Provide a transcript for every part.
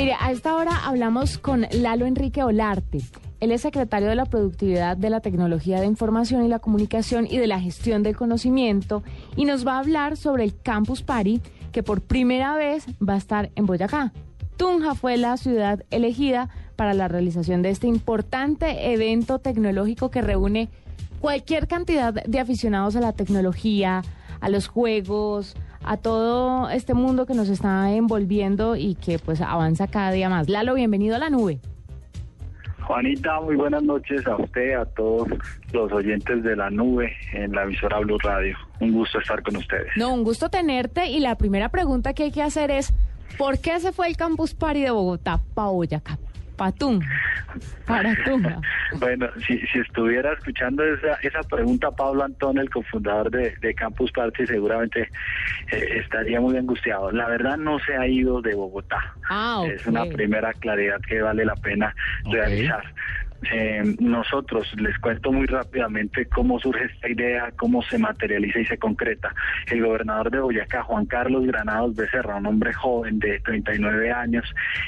Mire, a esta hora hablamos con Lalo Enrique Olarte. Él es secretario de la Productividad de la Tecnología de Información y la Comunicación y de la Gestión del Conocimiento y nos va a hablar sobre el Campus Party que por primera vez va a estar en Boyacá. Tunja fue la ciudad elegida para la realización de este importante evento tecnológico que reúne cualquier cantidad de aficionados a la tecnología, a los juegos, a todo este mundo que nos está envolviendo y que pues avanza cada día más. Lalo, bienvenido a la nube. Juanita, muy buenas noches a usted, a todos los oyentes de la nube en la emisora Blue Radio. Un gusto estar con ustedes. No, un gusto tenerte y la primera pregunta que hay que hacer es, ¿Por qué se fue el Campus Party de Bogotá para Para bueno, si, si estuviera escuchando esa, esa pregunta, Pablo Antón, el cofundador de, Campus Party, seguramente eh, estaría muy angustiado. La verdad no se ha ido de Bogotá. Ah, Es una primera claridad que vale la pena realizar. Eh, nosotros les cuento muy rápidamente cómo surge esta idea, cómo se materializa y se concreta. El gobernador de Boyacá, Juan Carlos Granados Becerra, un hombre joven de 39 años,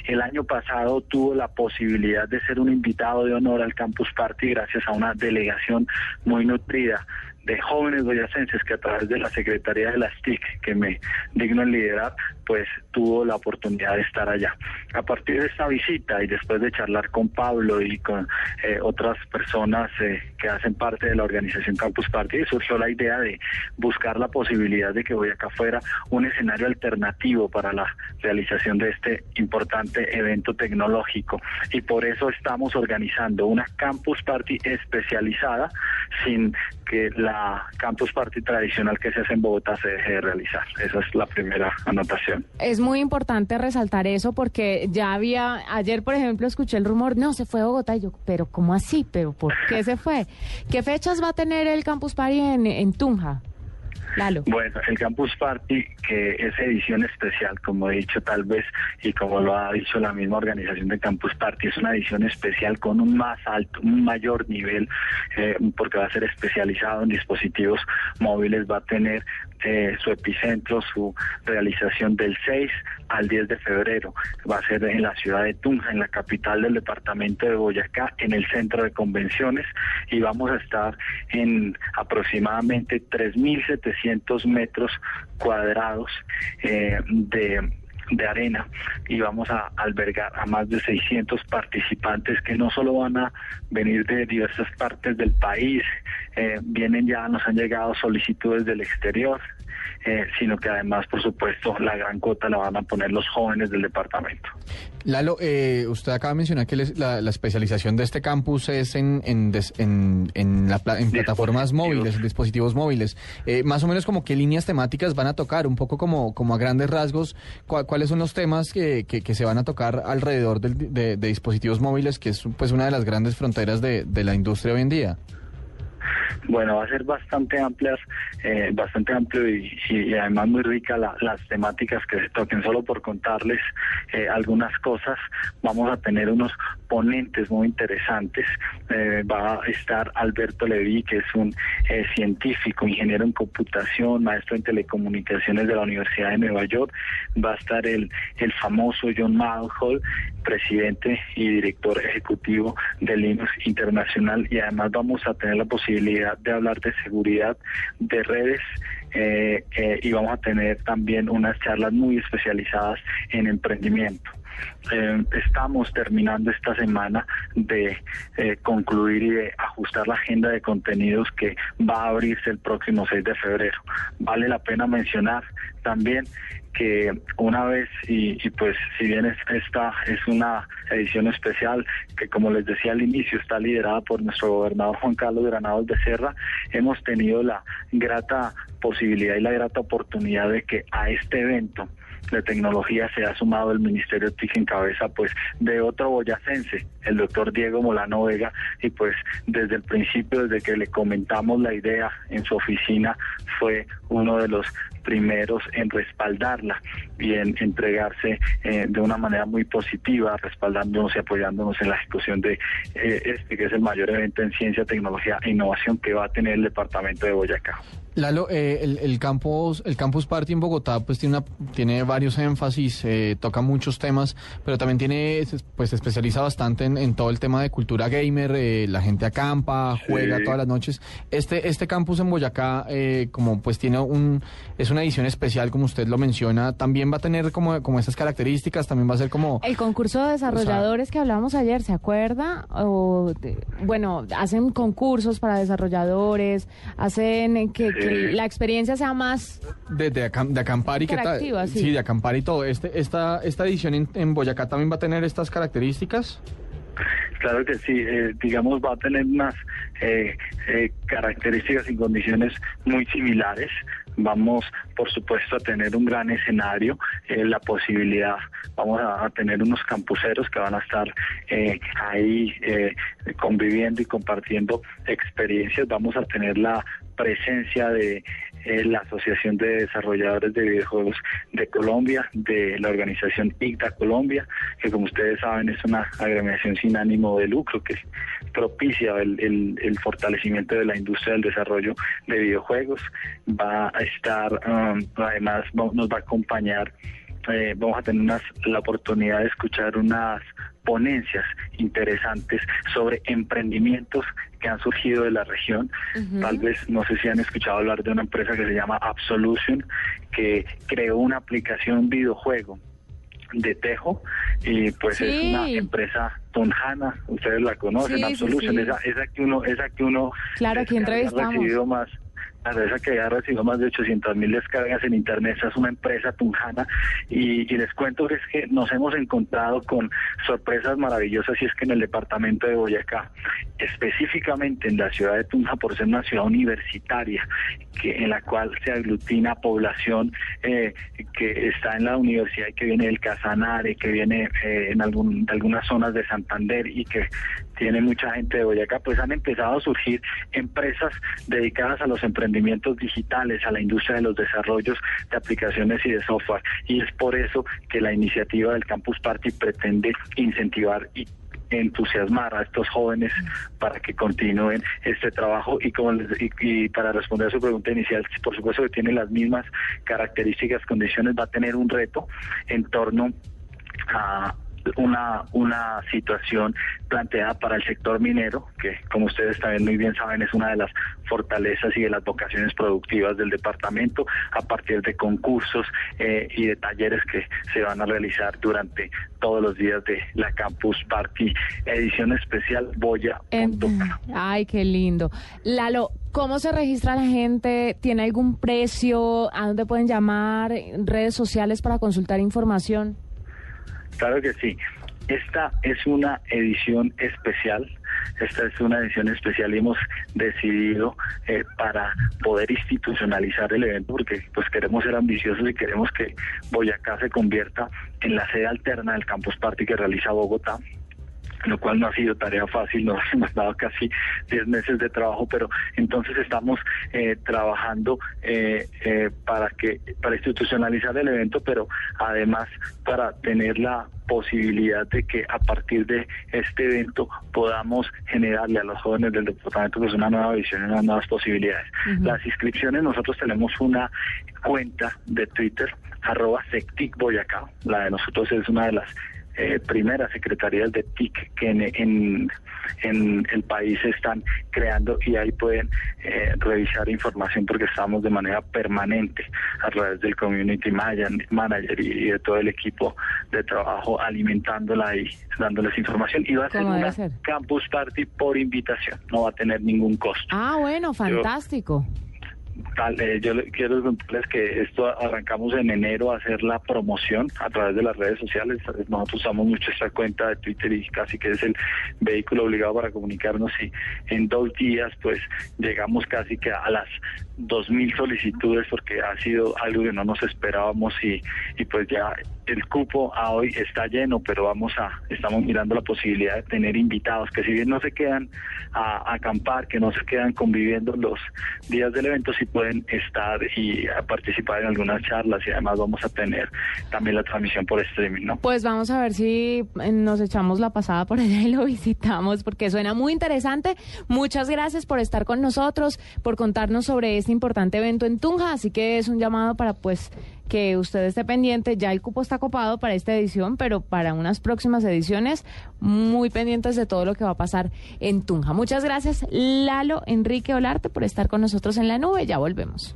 el año pasado tuvo la posibilidad de ser un invitado de honor al Campus Party gracias a una delegación muy nutrida de jóvenes boyacenses que a través de la Secretaría de las TIC, que me digno en liderar, pues tuvo la oportunidad de estar allá. A partir de esta visita y después de charlar con Pablo y con eh, otras personas eh, que hacen parte de la organización Campus Party, surgió la idea de buscar la posibilidad de que Boyacá fuera un escenario alternativo para la realización de este importante evento tecnológico. Y por eso estamos organizando una Campus Party especializada sin que la Campus Party tradicional que se hace en Bogotá se deje de realizar. Esa es la primera anotación. Es muy importante resaltar eso porque ya había, ayer por ejemplo escuché el rumor, no, se fue a Bogotá y yo, pero ¿cómo así? ¿Pero por qué se fue? ¿Qué fechas va a tener el Campus Party en, en Tunja? Bueno, el Campus Party, que es edición especial, como he dicho tal vez, y como lo ha dicho la misma organización de Campus Party, es una edición especial con un más alto, un mayor nivel, eh, porque va a ser especializado en dispositivos móviles, va a tener eh, su epicentro, su realización del 6 al 10 de febrero. Va a ser en la ciudad de Tunja, en la capital del departamento de Boyacá, en el centro de convenciones, y vamos a estar en aproximadamente 3.700 metros cuadrados eh, de de arena y vamos a albergar a más de 600 participantes que no solo van a venir de diversas partes del país, eh, vienen ya, nos han llegado solicitudes del exterior, eh, sino que además, por supuesto, la gran cuota la van a poner los jóvenes del departamento. Lalo, eh, usted acaba de mencionar que la, especialización de este campus es en, en, en, la, en plataformas móviles, dispositivos móviles. Eh, más o menos como qué líneas temáticas van a tocar, un poco como, como a grandes rasgos, cuáles son los temas que, que, se van a tocar alrededor de, de, dispositivos móviles, que es pues una de las grandes fronteras de la industria hoy en día. Bueno, va a ser bastante amplias, eh, bastante amplio y, además muy rica las temáticas que se toquen. Solo por contarles eh, algunas cosas, vamos a tener unos ponentes muy interesantes. Eh, va a estar Alberto Leví, que es un científico, ingeniero en computación, maestro en telecomunicaciones de la Universidad de Nueva York. Va a estar el, el famoso John Malhol, presidente y director ejecutivo de Linux Internacional y además vamos a tener la posibilidad de hablar de seguridad de redes eh, eh, y vamos a tener también unas charlas muy especializadas en emprendimiento. Eh, estamos terminando esta semana de concluir y de ajustar la agenda de contenidos que va a abrirse el próximo 6 de febrero. Vale la pena mencionar también que una vez, y, pues si bien esta es una edición especial que como les decía al inicio está liderada por nuestro gobernador Juan Carlos Granados de Serra, hemos tenido la grata posibilidad y la grata oportunidad de que a este evento de Tecnología se ha sumado el Ministerio TIC en cabeza pues de otro boyacense, el doctor Diego Molano Vega, y pues desde el principio, desde que le comentamos la idea en su oficina, fue uno de los primeros en respaldarla y en entregarse eh, de una manera muy positiva, respaldándonos y apoyándonos en la ejecución de eh, este, que es el mayor evento en ciencia, tecnología e innovación que va a tener el departamento de Boyacá. Lalo, eh, el, el, campus, el campus Party en Bogotá, pues tiene una, tiene varios énfasis, eh, toca muchos temas, pero también tiene, pues se especializa bastante en, en todo el tema de cultura gamer, eh, la gente acampa, juega Sí. todas las noches. Este, este campus en Boyacá, eh, como pues tiene un, es una edición especial, como usted lo menciona, también va a tener como, como estas características, también va a ser como, El concurso de desarrolladores que hablábamos ayer, ¿se acuerda? O de- bueno, hacen concursos para desarrolladores, hacen eh, que, que Sí. la experiencia sea más... de, de, acam- de acampar y que tal. Interactiva, sí. de acampar y todo. Este, esta, esta edición en, en Boyacá también va a tener estas características. Claro que sí, eh, digamos va a tener unas eh, eh, características y condiciones muy similares. Vamos, por supuesto, a tener un gran escenario, eh, la posibilidad, vamos a, a tener unos campuseros que van a estar ahí conviviendo y compartiendo experiencias. Vamos a tener la presencia de eh, la Asociación de Desarrolladores de Videojuegos de Colombia, de la organización ICTA Colombia, que como ustedes saben es una agremiación sin ánimo de lucro que propicia el, fortalecimiento de la industria del desarrollo de videojuegos. Va a estar, um, además nos va a acompañar eh, vamos a tener unas, la oportunidad de escuchar unas ponencias interesantes sobre emprendimientos que han surgido de la región. Tal vez, no sé si han escuchado hablar de una empresa que se llama Absolution, que creó una aplicación, videojuego de Tejo, y pues es una empresa tunjana, ustedes la conocen, Sí, Absolution, sí. Esa, esa que uno, esa que uno Claro, aquí descarga, ha recibido más esa que ha recibido más de 800 mil descargas en internet, es una empresa tunjana. Y, y les cuento que es que nos hemos encontrado con sorpresas maravillosas y es que en el departamento de Boyacá, específicamente en la ciudad de Tunja por ser una ciudad universitaria, que en la cual se aglutina población eh, que está en la universidad y que viene del Casanare, que viene eh, en algún, algunas zonas de Santander y que tiene mucha gente de Boyacá, pues han empezado a surgir empresas dedicadas a los emprendimientos digitales, a la industria de los desarrollos de aplicaciones y de software. Y es por eso que la iniciativa del Campus Party pretende incentivar y entusiasmar a estos jóvenes para que continúen este trabajo y como les- y, y para responder a su pregunta inicial, por supuesto que tiene las mismas características, condiciones, va a tener un reto en torno a una, una situación planteada para el sector minero, que como ustedes también muy bien saben es una de las fortalezas y de las vocaciones productivas del departamento a partir de concursos eh, y de talleres que se van a realizar durante todos los días de la Campus Party edición especial Boya. En- Ay, qué lindo. Lalo, ¿cómo se registra la gente? ¿Tiene algún precio? ¿A dónde pueden llamar? ¿Redes sociales para consultar información? Claro que sí. Esta es una edición especial. Esta es una edición especial y hemos decidido eh, para poder institucionalizar el evento porque pues queremos ser ambiciosos y queremos que Boyacá se convierta en la sede alterna del Campus Party que realiza Bogotá lo cual no ha sido tarea fácil, nos hemos dado casi 10 meses de trabajo, pero entonces estamos eh, trabajando eh, eh, para que para institucionalizar el evento, pero además para tener la posibilidad de que a partir de este evento podamos generarle a los jóvenes del departamento pues una nueva visión y unas nuevas posibilidades. Las inscripciones, nosotros tenemos una cuenta de Twitter, arroba Sectic Boyacá, la de nosotros es una de las eh, primeras secretarías de TIC que en, en, en el país se están creando y ahí pueden eh, revisar información porque estamos de manera permanente a través del community man- manager y, de todo el equipo de trabajo alimentándola y dándoles información y va a ser una ser. campus party por invitación no va a tener ningún costo Ah, bueno, fantástico. Eh, yo quiero contarles que esto arrancamos en enero a hacer la promoción a través de las redes sociales. Nosotros usamos mucho esta cuenta de Twitter y casi que es el vehículo obligado para comunicarnos y en dos días pues llegamos casi que a las 2.000 solicitudes porque ha sido algo que no nos esperábamos y, y pues ya el cupo a hoy está lleno, pero vamos a, estamos mirando la posibilidad de tener invitados que si bien no se quedan a, acampar, que no se quedan conviviendo los días del evento, sí pueden estar y participar en algunas charlas y además vamos a tener también la transmisión por streaming, ¿no? Pues vamos a ver si eh, nos echamos la pasada por allá y lo visitamos, porque suena muy interesante. Muchas gracias por estar con nosotros, por contarnos sobre este importante evento en Tunja. Así que es un llamado para pues que usted esté pendiente. Ya el cupo está copado para esta edición, pero para unas próximas ediciones, muy pendientes de todo lo que va a pasar en Tunja. Muchas gracias, Lalo Enrique Olarte, por estar con nosotros en la nube. Ya volvemos.